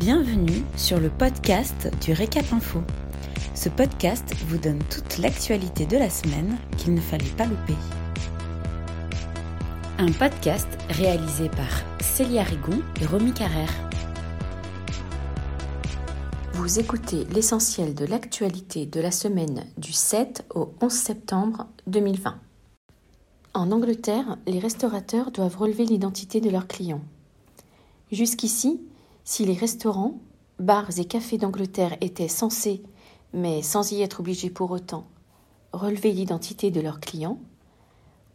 Bienvenue sur le podcast du Récap Info. Ce podcast vous donne toute l'actualité de la semaine qu'il ne fallait pas louper. Un podcast réalisé par Célia Rigon et Romy Carrère. Vous écoutez l'essentiel de l'actualité de la semaine du 7 au 11 septembre 2020. En Angleterre, les restaurateurs doivent relever l'identité de leurs clients. Jusqu'ici, si les restaurants, bars et cafés d'Angleterre étaient censés, mais sans y être obligés pour autant, relever l'identité de leurs clients,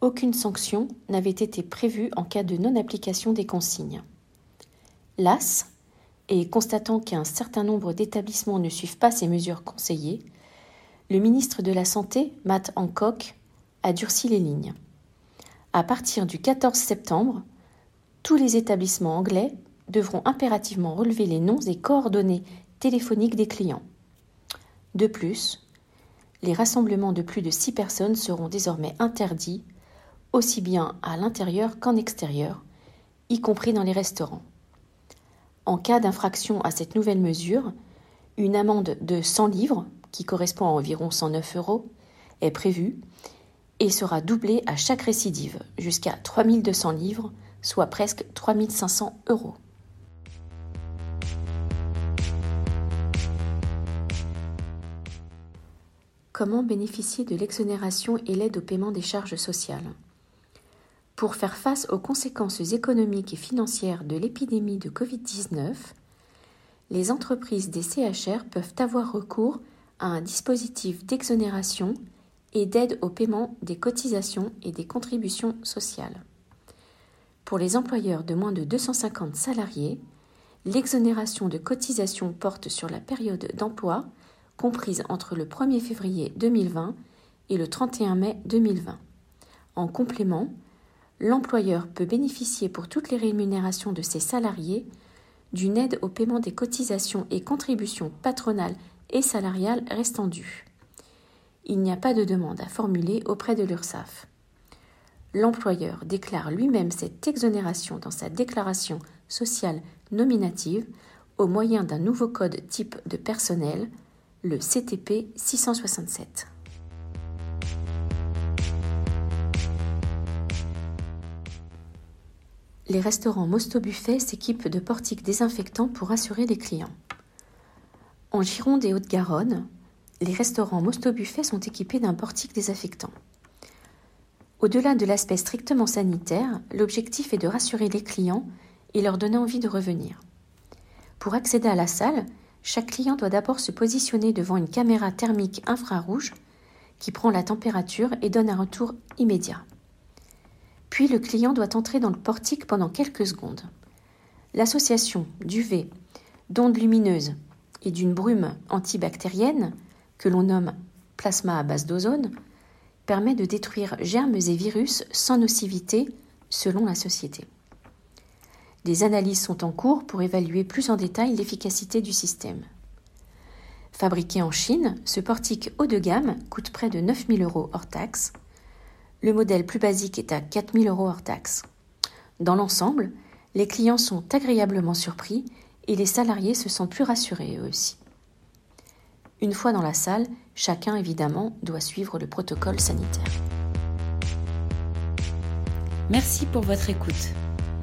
aucune sanction n'avait été prévue en cas de non-application des consignes. Las, et constatant qu'un certain nombre d'établissements ne suivent pas ces mesures conseillées, le ministre de la Santé, Matt Hancock, a durci les lignes. À partir du 14 septembre, tous les établissements anglais devront impérativement relever les noms et coordonnées téléphoniques des clients. De plus, les rassemblements de plus de six personnes seront désormais interdits, aussi bien à l'intérieur qu'en extérieur, y compris dans les restaurants. En cas d'infraction à cette nouvelle mesure, une amende de 100 livres, qui correspond à environ 109 euros, est prévue et sera doublée à chaque récidive, jusqu'à 3200 livres, soit presque 3500 euros. Comment bénéficier de l'exonération et l'aide au paiement des charges sociales Pour faire face aux conséquences économiques et financières de l'épidémie de Covid-19, les entreprises des CHR peuvent avoir recours à un dispositif d'exonération et d'aide au paiement des cotisations et des contributions sociales. Pour les employeurs de moins de 250 salariés, l'exonération de cotisations porte sur la période d'emploi comprise entre le 1er février 2020 et le 31 mai 2020. En complément, l'employeur peut bénéficier pour toutes les rémunérations de ses salariés d'une aide au paiement des cotisations et contributions patronales et salariales restant dues. Il n'y a pas de demande à formuler auprès de l'URSSAF. L'employeur déclare lui-même cette exonération dans sa déclaration sociale nominative au moyen d'un nouveau code type de personnel le CTP 667. Les restaurants Mosto Buffet s'équipent de portiques désinfectants pour assurer les clients. En Gironde et Haute-Garonne, les restaurants Mosto Buffet sont équipés d'un portique désinfectant. Au-delà de l'aspect strictement sanitaire, l'objectif est de rassurer les clients et leur donner envie de revenir. Pour accéder à la salle, chaque client doit d'abord se positionner devant une caméra thermique infrarouge qui prend la température et donne un retour immédiat. Puis le client doit entrer dans le portique pendant quelques secondes. L'association d'UV, d'ondes lumineuses et d'une brume antibactérienne, que l'on nomme plasma à base d'ozone, permet de détruire germes et virus sans nocivité selon la société. Des analyses sont en cours pour évaluer plus en détail l'efficacité du système. Fabriqué en Chine, ce portique haut de gamme coûte près de 9000 euros hors taxe. Le modèle plus basique est à 4000 euros hors taxe. Dans l'ensemble, les clients sont agréablement surpris et les salariés se sentent plus rassurés eux aussi. Une fois dans la salle, chacun évidemment doit suivre le protocole sanitaire. Merci pour votre écoute.